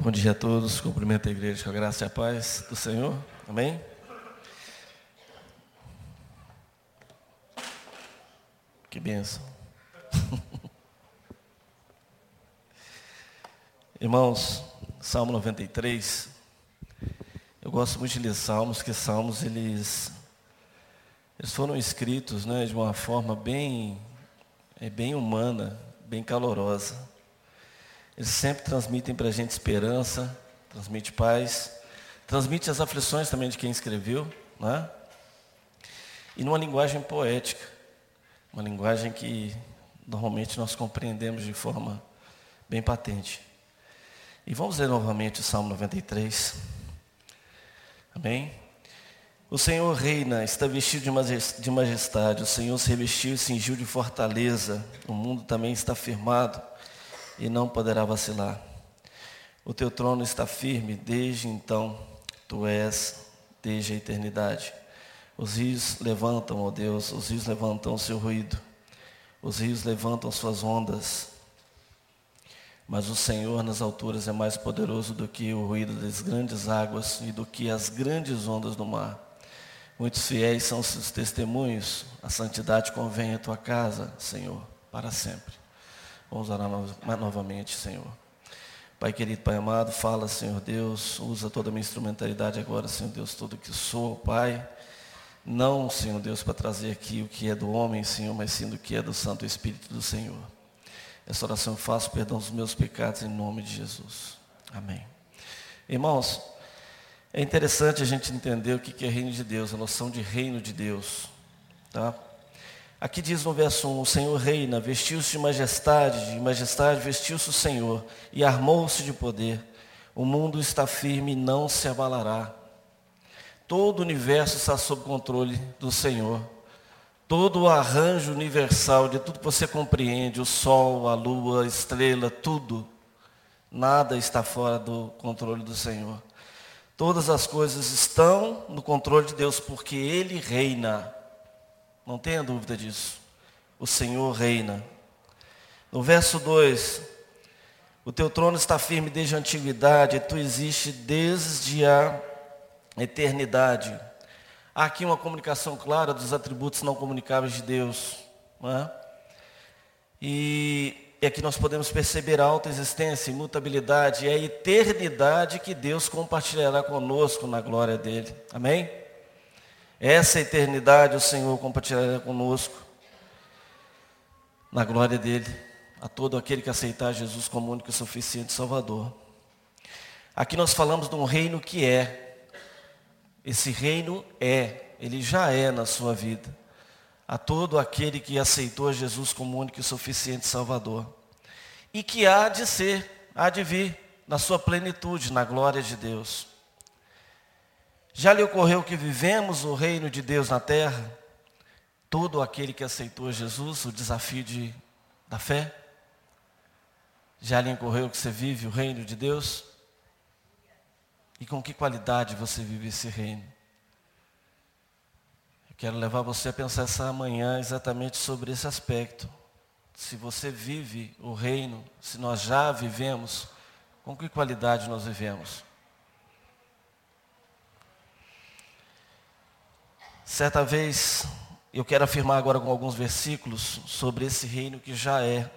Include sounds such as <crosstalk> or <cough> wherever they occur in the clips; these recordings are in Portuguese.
Bom dia a todos, cumprimento a igreja com a graça e a paz do Senhor, amém? Que benção. <laughs> Irmãos, Salmo 93, eu gosto muito de ler salmos, que salmos eles, eles foram escritos né, de uma forma bem, é, bem humana, bem calorosa. Eles sempre transmitem para a gente esperança, transmite paz, transmite as aflições também de quem escreveu, né? E numa linguagem poética, uma linguagem que normalmente nós compreendemos de forma bem patente. E vamos ler novamente o Salmo 93. Amém? O Senhor reina, está vestido de majestade, o Senhor se revestiu e cingiu de fortaleza, o mundo também está firmado e não poderá vacilar. O teu trono está firme desde então, tu és desde a eternidade. Os rios levantam, ó Deus, os rios levantam o seu ruído, os rios levantam suas ondas. Mas o Senhor nas alturas é mais poderoso do que o ruído das grandes águas e do que as grandes ondas do mar. Muitos fiéis são seus testemunhos, a santidade convém à tua casa, Senhor, para sempre. Vamos orar novamente, Senhor. Pai querido, Pai amado, fala, Senhor Deus, usa toda a minha instrumentalidade agora, Senhor Deus, tudo que sou, Pai. Não, Senhor Deus, para trazer aqui o que é do homem, Senhor, mas sim do que é do Santo Espírito do Senhor. Essa oração eu faço perdão dos meus pecados em nome de Jesus. Amém. Irmãos, é interessante a gente entender o que é reino de Deus, a noção de reino de Deus. Tá? Aqui diz no verso 1, o Senhor reina, vestiu-se de majestade, de majestade vestiu-se o Senhor e armou-se de poder. O mundo está firme e não se abalará. Todo o universo está sob controle do Senhor todo o arranjo universal de tudo que você compreende, o sol, a lua, a estrela, tudo, nada está fora do controle do Senhor. Todas as coisas estão no controle de Deus porque Ele reina. Não tenha dúvida disso. O Senhor reina. No verso 2, o teu trono está firme desde a antiguidade, e tu existes desde a eternidade. Há aqui uma comunicação clara dos atributos não comunicáveis de Deus. É? E, e aqui nós podemos perceber a alta existência, imutabilidade e a eternidade que Deus compartilhará conosco na glória dele. Amém? Essa eternidade o Senhor compartilhará conosco na glória dele, a todo aquele que aceitar Jesus como único e suficiente Salvador. Aqui nós falamos de um reino que é, esse reino é, ele já é na sua vida. A todo aquele que aceitou Jesus como único e suficiente Salvador. E que há de ser, há de vir na sua plenitude, na glória de Deus. Já lhe ocorreu que vivemos o reino de Deus na terra? Todo aquele que aceitou Jesus, o desafio de, da fé? Já lhe ocorreu que você vive o reino de Deus? E com que qualidade você vive esse reino? Eu quero levar você a pensar essa manhã exatamente sobre esse aspecto. Se você vive o reino, se nós já vivemos, com que qualidade nós vivemos? Certa vez, eu quero afirmar agora com alguns versículos sobre esse reino que já é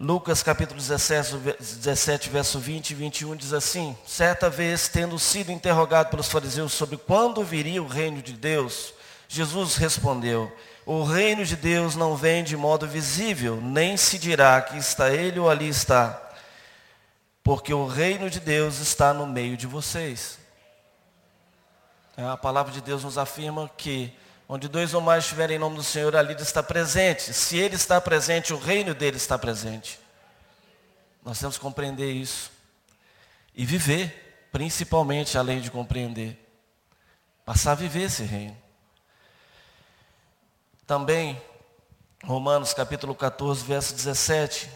Lucas capítulo 17, 17, verso 20 e 21 diz assim: Certa vez, tendo sido interrogado pelos fariseus sobre quando viria o reino de Deus, Jesus respondeu: O reino de Deus não vem de modo visível, nem se dirá que está ele ou ali está, porque o reino de Deus está no meio de vocês. É, a palavra de Deus nos afirma que Onde dois ou mais estiverem em nome do Senhor, ali está presente. Se Ele está presente, o reino dele está presente. Nós temos que compreender isso. E viver, principalmente, além de compreender. Passar a viver esse reino. Também, Romanos capítulo 14, verso 17.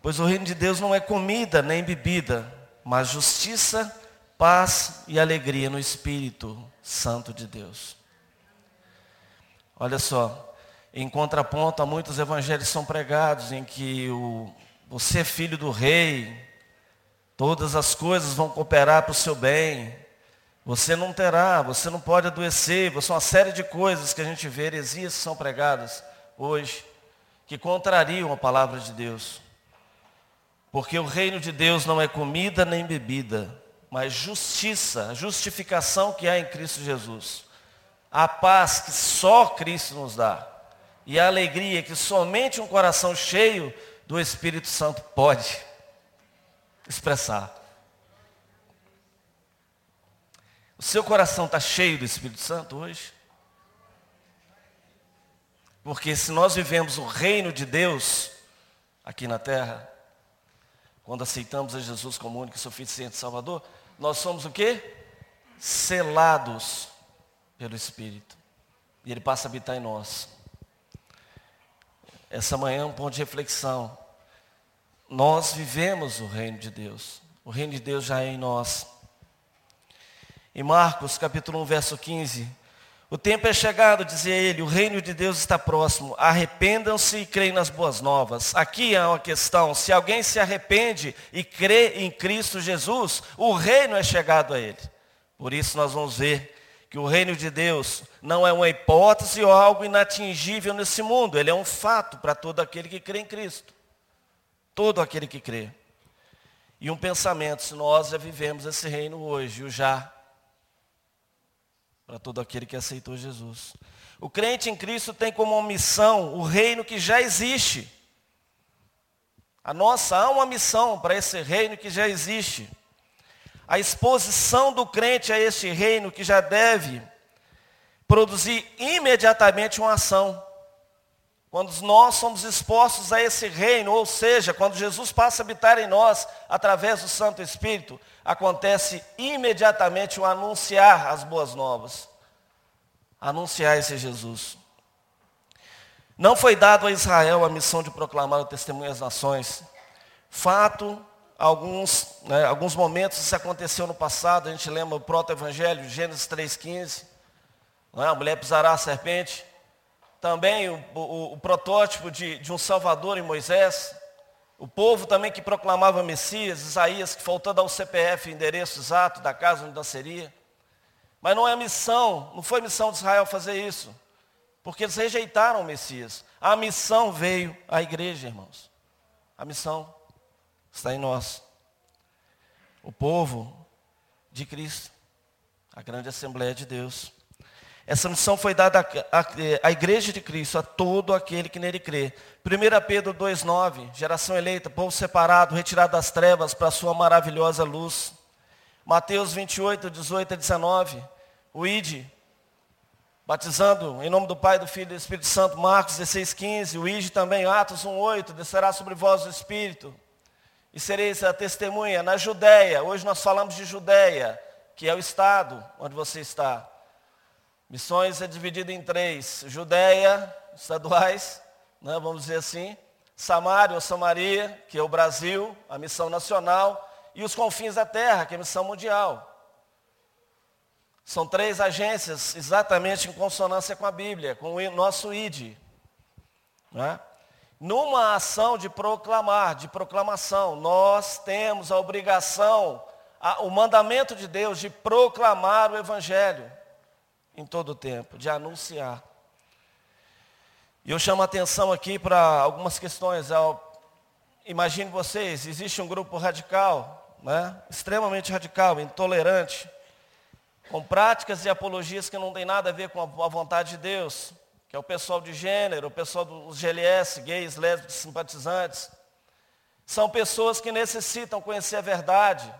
Pois o reino de Deus não é comida nem bebida, mas justiça, paz e alegria no Espírito Santo de Deus. Olha só, em contraponto a muitos evangelhos são pregados em que o, você é filho do rei, Todas as coisas vão cooperar para o seu bem. Você não terá, você não pode adoecer. Você uma série de coisas que a gente vê, heresias que são pregadas hoje, que contrariam a palavra de Deus. Porque o reino de Deus não é comida nem bebida, mas justiça, justificação que há em Cristo Jesus. A paz que só Cristo nos dá. E a alegria que somente um coração cheio do Espírito Santo pode expressar. O seu coração está cheio do Espírito Santo hoje? Porque se nós vivemos o reino de Deus aqui na terra, quando aceitamos a Jesus como único e suficiente Salvador, nós somos o quê? Selados pelo Espírito. E Ele passa a habitar em nós. Essa manhã é um ponto de reflexão. Nós vivemos o reino de Deus. O reino de Deus já é em nós. Em Marcos capítulo 1, verso 15. O tempo é chegado, dizia ele, o reino de Deus está próximo. Arrependam-se e creem nas boas novas. Aqui há uma questão, se alguém se arrepende e crê em Cristo Jesus, o reino é chegado a ele. Por isso nós vamos ver que o reino de Deus não é uma hipótese ou algo inatingível nesse mundo, ele é um fato para todo aquele que crê em Cristo todo aquele que crê. E um pensamento, se nós já vivemos esse reino hoje, o já, para todo aquele que aceitou Jesus. O crente em Cristo tem como missão o reino que já existe. A nossa há uma missão para esse reino que já existe. A exposição do crente a esse reino que já deve produzir imediatamente uma ação. Quando nós somos expostos a esse reino, ou seja, quando Jesus passa a habitar em nós através do Santo Espírito, acontece imediatamente o anunciar as boas novas. Anunciar esse Jesus. Não foi dado a Israel a missão de proclamar o testemunho às nações. Fato, alguns, né, alguns momentos isso aconteceu no passado, a gente lembra o proto-evangelho, Gênesis 3,15. É? A mulher pisará a serpente também o, o, o protótipo de, de um Salvador em Moisés, o povo também que proclamava Messias, Isaías, que faltou dar o CPF, endereço exato da casa onde nasceria. Mas não é missão, não foi missão de Israel fazer isso. Porque eles rejeitaram o Messias. A missão veio à igreja, irmãos. A missão está em nós. O povo de Cristo. A grande Assembleia de Deus. Essa missão foi dada à, igreja de Cristo, a todo aquele que nele crê. 1 Pedro 2,9, geração eleita, povo separado, retirado das trevas para a sua maravilhosa luz. Mateus 28, 18 a 19, o ID, batizando em nome do Pai, do Filho e do Espírito Santo, Marcos 16, 15, o ID também, Atos 1, 8, descerá sobre vós o Espírito, e sereis a testemunha na Judéia, hoje nós falamos de Judéia, que é o estado onde você está. Missões é dividido em três: Judéia, estaduais, né, vamos dizer assim, Samaria ou Samaria, que é o Brasil, a missão nacional, e os confins da terra, que é a missão mundial. São três agências exatamente em consonância com a Bíblia, com o nosso ID. Né? Numa ação de proclamar, de proclamação, nós temos a obrigação, a, o mandamento de Deus de proclamar o Evangelho em todo o tempo, de anunciar. E eu chamo a atenção aqui para algumas questões. Imagine vocês, existe um grupo radical, né, extremamente radical, intolerante, com práticas e apologias que não tem nada a ver com a vontade de Deus, que é o pessoal de gênero, o pessoal dos GLS, gays, lésbicos, simpatizantes. São pessoas que necessitam conhecer a verdade.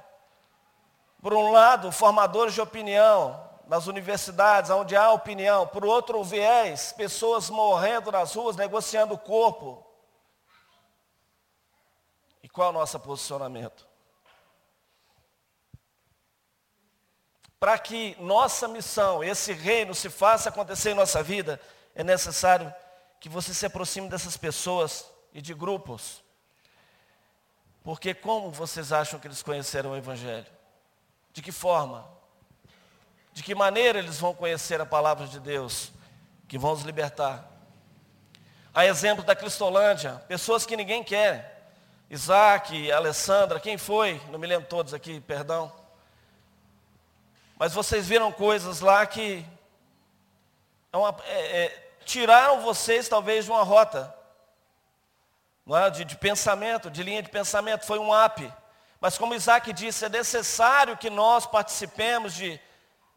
Por um lado, formadores de opinião, nas universidades, onde há opinião. Por outro viés, pessoas morrendo nas ruas, negociando o corpo. E qual é o nosso posicionamento? Para que nossa missão, esse reino se faça acontecer em nossa vida, é necessário que você se aproxime dessas pessoas e de grupos. Porque como vocês acham que eles conheceram o Evangelho? De que forma? De que maneira eles vão conhecer a palavra de Deus, que vão os libertar? A exemplo da Cristolândia, pessoas que ninguém quer, Isaac, Alessandra, quem foi? Não me lembro todos aqui, perdão. Mas vocês viram coisas lá que é uma, é, é, tiraram vocês talvez de uma rota é? de, de pensamento, de linha de pensamento, foi um up. Mas como Isaac disse, é necessário que nós participemos de,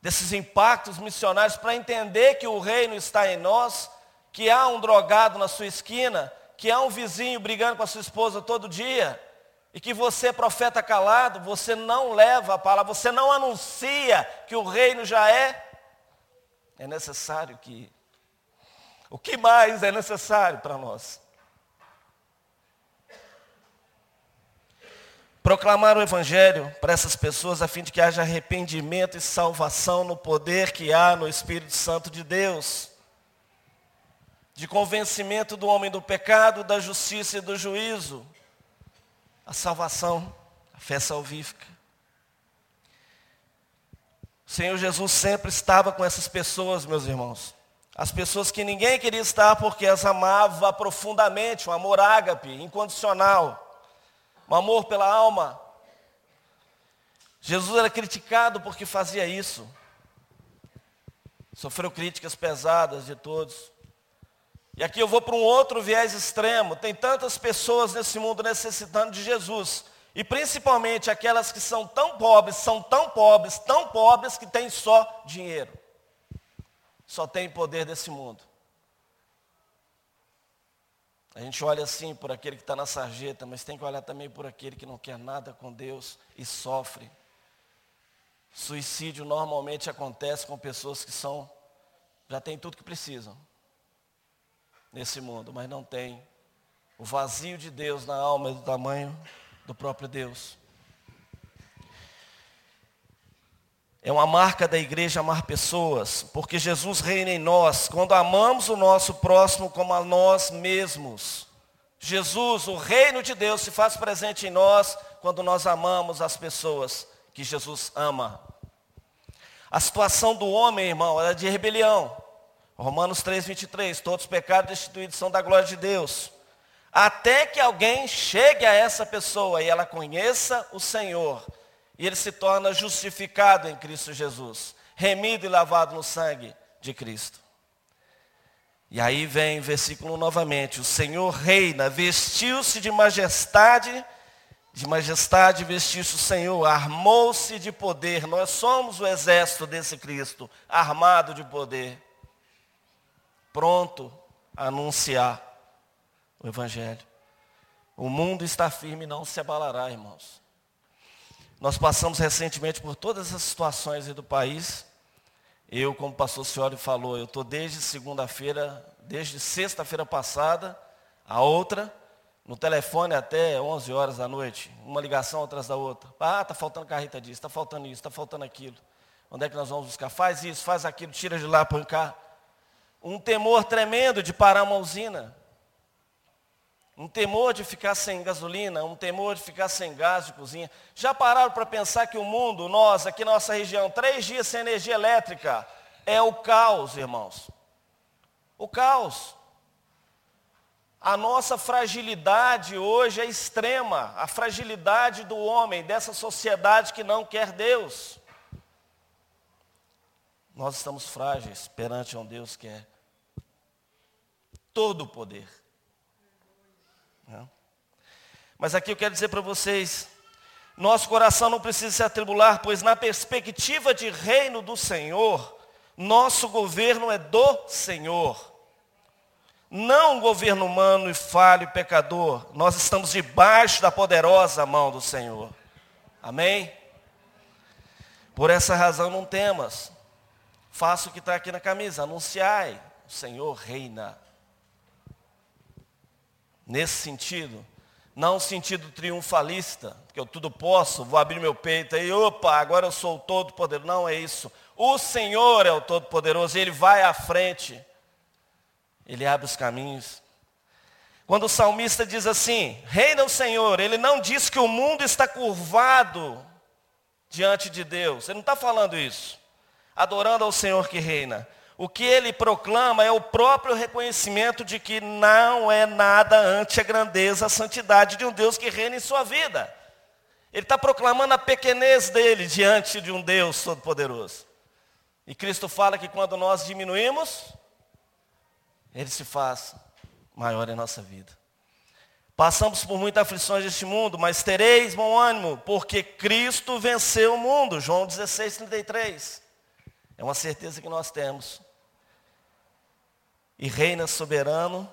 desses impactos missionários para entender que o reino está em nós, que há um drogado na sua esquina, que há um vizinho brigando com a sua esposa todo dia, e que você, profeta calado, você não leva a palavra, você não anuncia que o reino já é, é necessário que. O que mais é necessário para nós? Proclamar o Evangelho para essas pessoas a fim de que haja arrependimento e salvação no poder que há no Espírito Santo de Deus. De convencimento do homem do pecado, da justiça e do juízo a salvação, a fé salvífica. O Senhor Jesus sempre estava com essas pessoas, meus irmãos. As pessoas que ninguém queria estar porque as amava profundamente, um amor ágape, incondicional, um amor pela alma. Jesus era criticado porque fazia isso. Sofreu críticas pesadas de todos. E aqui eu vou para um outro viés extremo. Tem tantas pessoas nesse mundo necessitando de Jesus. E principalmente aquelas que são tão pobres, são tão pobres, tão pobres que têm só dinheiro. Só tem poder desse mundo. A gente olha assim por aquele que está na sarjeta, mas tem que olhar também por aquele que não quer nada com Deus e sofre. Suicídio normalmente acontece com pessoas que são, já têm tudo que precisam nesse mundo, mas não tem o vazio de Deus na alma é do tamanho do próprio Deus. É uma marca da igreja amar pessoas, porque Jesus reina em nós quando amamos o nosso próximo como a nós mesmos. Jesus, o reino de Deus, se faz presente em nós quando nós amamos as pessoas que Jesus ama. A situação do homem, irmão, era de rebelião. Romanos 3, 23, todos os pecados destituídos são da glória de Deus. Até que alguém chegue a essa pessoa e ela conheça o Senhor. E ele se torna justificado em Cristo Jesus. Remido e lavado no sangue de Cristo. E aí vem versículo novamente. O Senhor reina, vestiu-se de majestade. De majestade vestiu-se o Senhor, armou-se de poder. Nós somos o exército desse Cristo, armado de poder pronto a anunciar o Evangelho. O mundo está firme e não se abalará, irmãos. Nós passamos recentemente por todas essas situações do país. Eu, como o pastor Cioli falou, eu estou desde segunda-feira, desde sexta-feira passada, a outra, no telefone até 11 horas da noite, uma ligação atrás da outra. Ah, está faltando carreta disso, está faltando isso, está faltando aquilo. Onde é que nós vamos buscar? Faz isso, faz aquilo, tira de lá, põe um temor tremendo de parar uma usina, um temor de ficar sem gasolina, um temor de ficar sem gás de cozinha. Já pararam para pensar que o mundo, nós, aqui na nossa região, três dias sem energia elétrica, é o caos, irmãos. O caos. A nossa fragilidade hoje é extrema, a fragilidade do homem, dessa sociedade que não quer Deus. Nós estamos frágeis perante um Deus que é todo o poder. Mas aqui eu quero dizer para vocês, nosso coração não precisa se atribular, pois na perspectiva de reino do Senhor, nosso governo é do Senhor. Não um governo humano e falho e pecador. Nós estamos debaixo da poderosa mão do Senhor. Amém? Por essa razão não temas. Faça o que está aqui na camisa, anunciai. O Senhor reina nesse sentido. Não sentido triunfalista, que eu tudo posso, vou abrir meu peito e opa, agora eu sou o todo-poderoso. Não é isso. O Senhor é o todo-poderoso, Ele vai à frente. Ele abre os caminhos. Quando o salmista diz assim, reina o Senhor, ele não diz que o mundo está curvado diante de Deus. Ele não está falando isso. Adorando ao Senhor que reina. O que ele proclama é o próprio reconhecimento de que não é nada ante a grandeza, a santidade de um Deus que reina em sua vida. Ele está proclamando a pequenez dele diante de um Deus todo-poderoso. E Cristo fala que quando nós diminuímos, Ele se faz maior em nossa vida. Passamos por muitas aflições deste mundo, mas tereis bom ânimo, porque Cristo venceu o mundo. João 16, 33. É uma certeza que nós temos. E reina soberano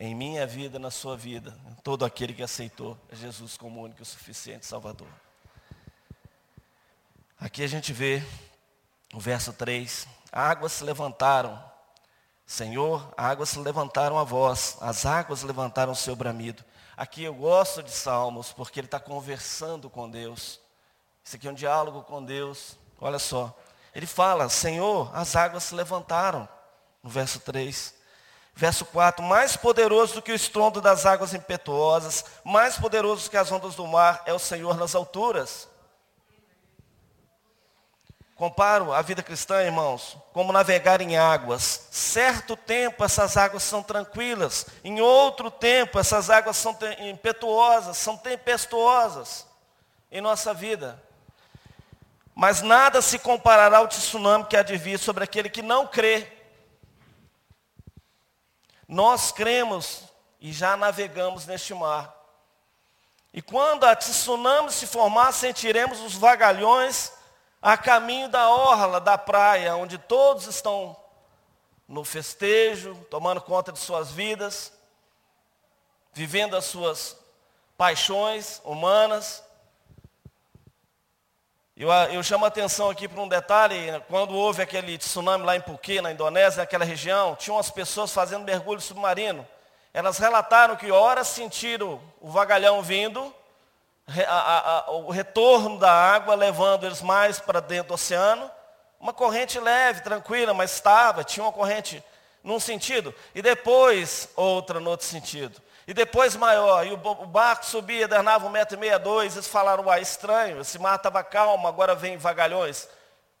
em minha vida, na sua vida, todo aquele que aceitou Jesus como único e suficiente Salvador. Aqui a gente vê o verso 3, águas se levantaram, Senhor, águas se levantaram a voz, as águas levantaram o seu bramido. Aqui eu gosto de Salmos, porque ele está conversando com Deus. Isso aqui é um diálogo com Deus. Olha só. Ele fala, Senhor, as águas se levantaram. No verso 3. Verso 4, mais poderoso do que o estrondo das águas impetuosas, mais poderoso que as ondas do mar, é o Senhor nas alturas. Comparo a vida cristã, irmãos, como navegar em águas. Certo tempo essas águas são tranquilas, em outro tempo essas águas são impetuosas, são tempestuosas em nossa vida. Mas nada se comparará ao tsunami que há de vir sobre aquele que não crê. Nós cremos e já navegamos neste mar. E quando a tsunami se formar, sentiremos os vagalhões a caminho da orla da praia, onde todos estão no festejo, tomando conta de suas vidas, vivendo as suas paixões humanas. Eu, eu chamo a atenção aqui para um detalhe, quando houve aquele tsunami lá em Phuket, na Indonésia, naquela região, tinham as pessoas fazendo mergulho submarino. Elas relataram que horas sentiram o vagalhão vindo, a, a, a, o retorno da água levando eles mais para dentro do oceano, uma corrente leve, tranquila, mas estava, tinha uma corrente num sentido, e depois outra no outro sentido. E depois maior, e o barco subia, danava um metro e meio, dois, eles falaram, uai, estranho, esse mar estava calmo, agora vem vagalhões.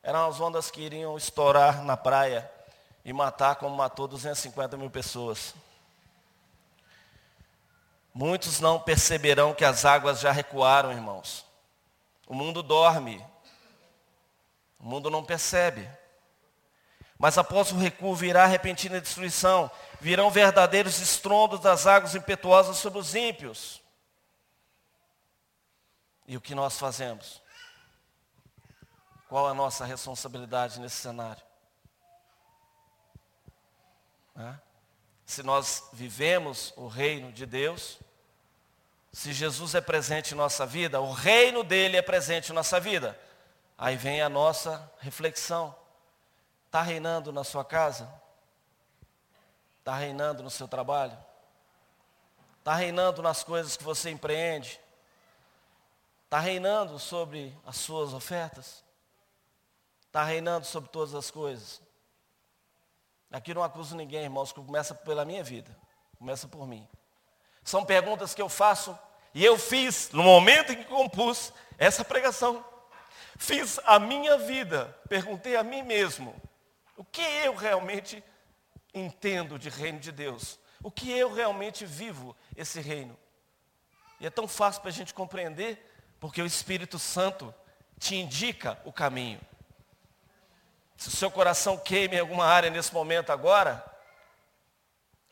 Eram as ondas que iriam estourar na praia e matar como matou 250 mil pessoas. Muitos não perceberão que as águas já recuaram, irmãos. O mundo dorme. O mundo não percebe. Mas após o recuo virá repentina destruição, virão verdadeiros estrondos das águas impetuosas sobre os ímpios. E o que nós fazemos? Qual a nossa responsabilidade nesse cenário? Se nós vivemos o reino de Deus, se Jesus é presente em nossa vida, o reino dele é presente em nossa vida. Aí vem a nossa reflexão. Está reinando na sua casa? Está reinando no seu trabalho? Está reinando nas coisas que você empreende? Está reinando sobre as suas ofertas? Está reinando sobre todas as coisas? Aqui não acuso ninguém, irmãos, que começa pela minha vida. Começa por mim. São perguntas que eu faço e eu fiz no momento em que compus essa pregação. Fiz a minha vida, perguntei a mim mesmo, o que eu realmente entendo de reino de Deus? O que eu realmente vivo esse reino? E é tão fácil para a gente compreender, porque o Espírito Santo te indica o caminho. Se o seu coração queima em alguma área nesse momento agora,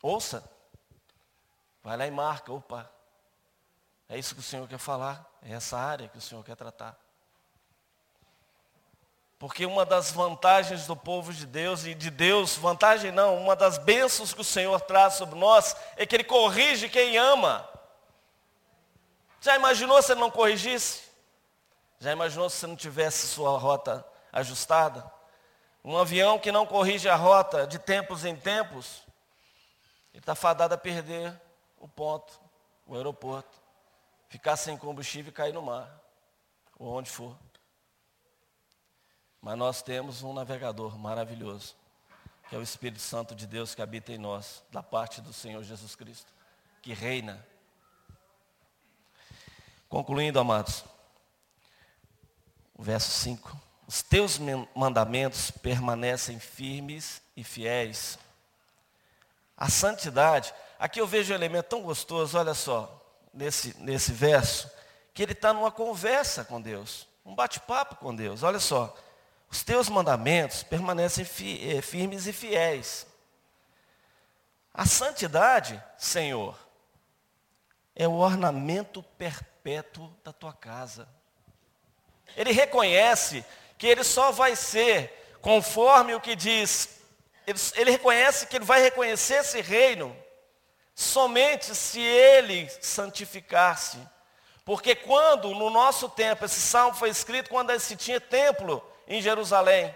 ouça. Vai lá e marca, opa. É isso que o Senhor quer falar, é essa área que o Senhor quer tratar. Porque uma das vantagens do povo de Deus e de Deus, vantagem não, uma das bênçãos que o Senhor traz sobre nós é que Ele corrige quem ama. Já imaginou se Ele não corrigisse? Já imaginou se não tivesse sua rota ajustada? Um avião que não corrige a rota de tempos em tempos, ele está fadado a perder o ponto, o aeroporto, ficar sem combustível e cair no mar, ou onde for. Mas nós temos um navegador maravilhoso, que é o Espírito Santo de Deus que habita em nós, da parte do Senhor Jesus Cristo, que reina. Concluindo, amados, o verso 5 os teus mandamentos permanecem firmes e fiéis. A santidade, aqui eu vejo um elemento tão gostoso, olha só, nesse, nesse verso, que ele está numa conversa com Deus, um bate-papo com Deus. Olha só, os teus mandamentos permanecem fi, eh, firmes e fiéis. A santidade, Senhor, é o ornamento perpétuo da tua casa. Ele reconhece que ele só vai ser conforme o que diz. Ele, ele reconhece que ele vai reconhecer esse reino somente se ele santificar-se. Porque quando, no nosso tempo, esse salmo foi escrito quando se tinha templo em Jerusalém.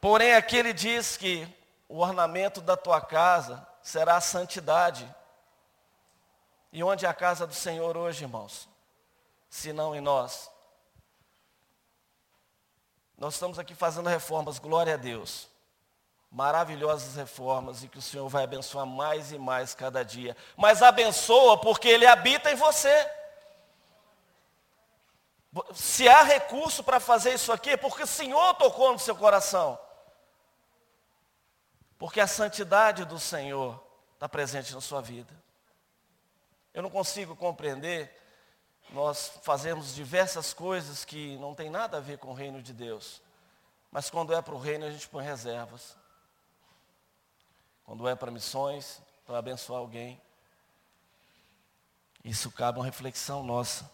Porém, aqui ele diz que o ornamento da tua casa será a santidade. E onde é a casa do Senhor hoje, irmãos? Se não em nós. Nós estamos aqui fazendo reformas, glória a Deus. Maravilhosas reformas e que o Senhor vai abençoar mais e mais cada dia. Mas abençoa porque Ele habita em você. Se há recurso para fazer isso aqui, é porque o Senhor tocou no seu coração. Porque a santidade do Senhor está presente na sua vida. Eu não consigo compreender nós fazemos diversas coisas que não tem nada a ver com o reino de Deus. Mas quando é para o reino, a gente põe reservas. Quando é para missões, para abençoar alguém. Isso cabe uma reflexão nossa.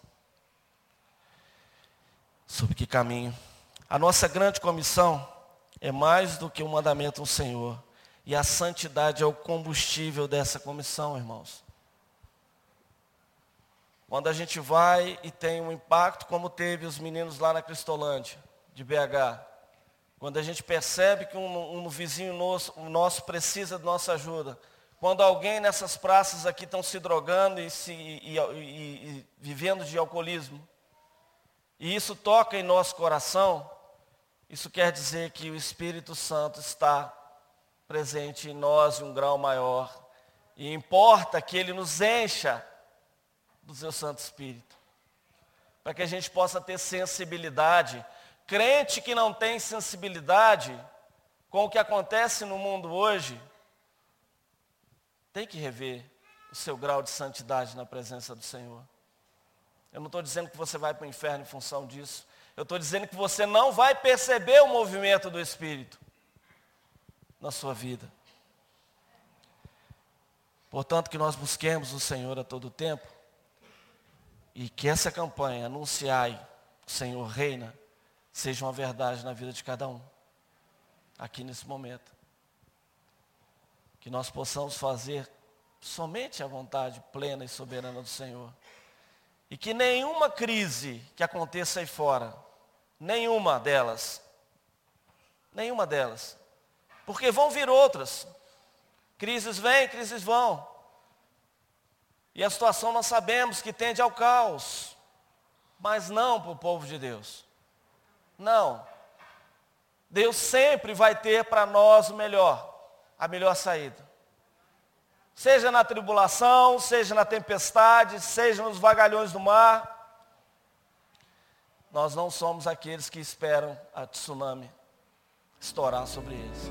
Sobre que caminho. A nossa grande comissão é mais do que um mandamento do Senhor. E a santidade é o combustível dessa comissão, irmãos. Quando a gente vai e tem um impacto como teve os meninos lá na Cristolândia, de BH. Quando a gente percebe que um, um vizinho nosso, um nosso precisa de nossa ajuda. Quando alguém nessas praças aqui estão se drogando e, se, e, e, e vivendo de alcoolismo. E isso toca em nosso coração. Isso quer dizer que o Espírito Santo está presente em nós em um grau maior. E importa que ele nos encha do seu Santo Espírito. Para que a gente possa ter sensibilidade. Crente que não tem sensibilidade com o que acontece no mundo hoje, tem que rever o seu grau de santidade na presença do Senhor. Eu não estou dizendo que você vai para o inferno em função disso. Eu estou dizendo que você não vai perceber o movimento do Espírito na sua vida. Portanto, que nós busquemos o Senhor a todo tempo. E que essa campanha, anunciai, o Senhor reina, seja uma verdade na vida de cada um. Aqui nesse momento. Que nós possamos fazer somente a vontade plena e soberana do Senhor. E que nenhuma crise que aconteça aí fora, nenhuma delas, nenhuma delas, porque vão vir outras. Crises vêm, crises vão. E a situação nós sabemos que tende ao caos, mas não para o povo de Deus. Não. Deus sempre vai ter para nós o melhor, a melhor saída. Seja na tribulação, seja na tempestade, seja nos vagalhões do mar. Nós não somos aqueles que esperam a tsunami estourar sobre eles.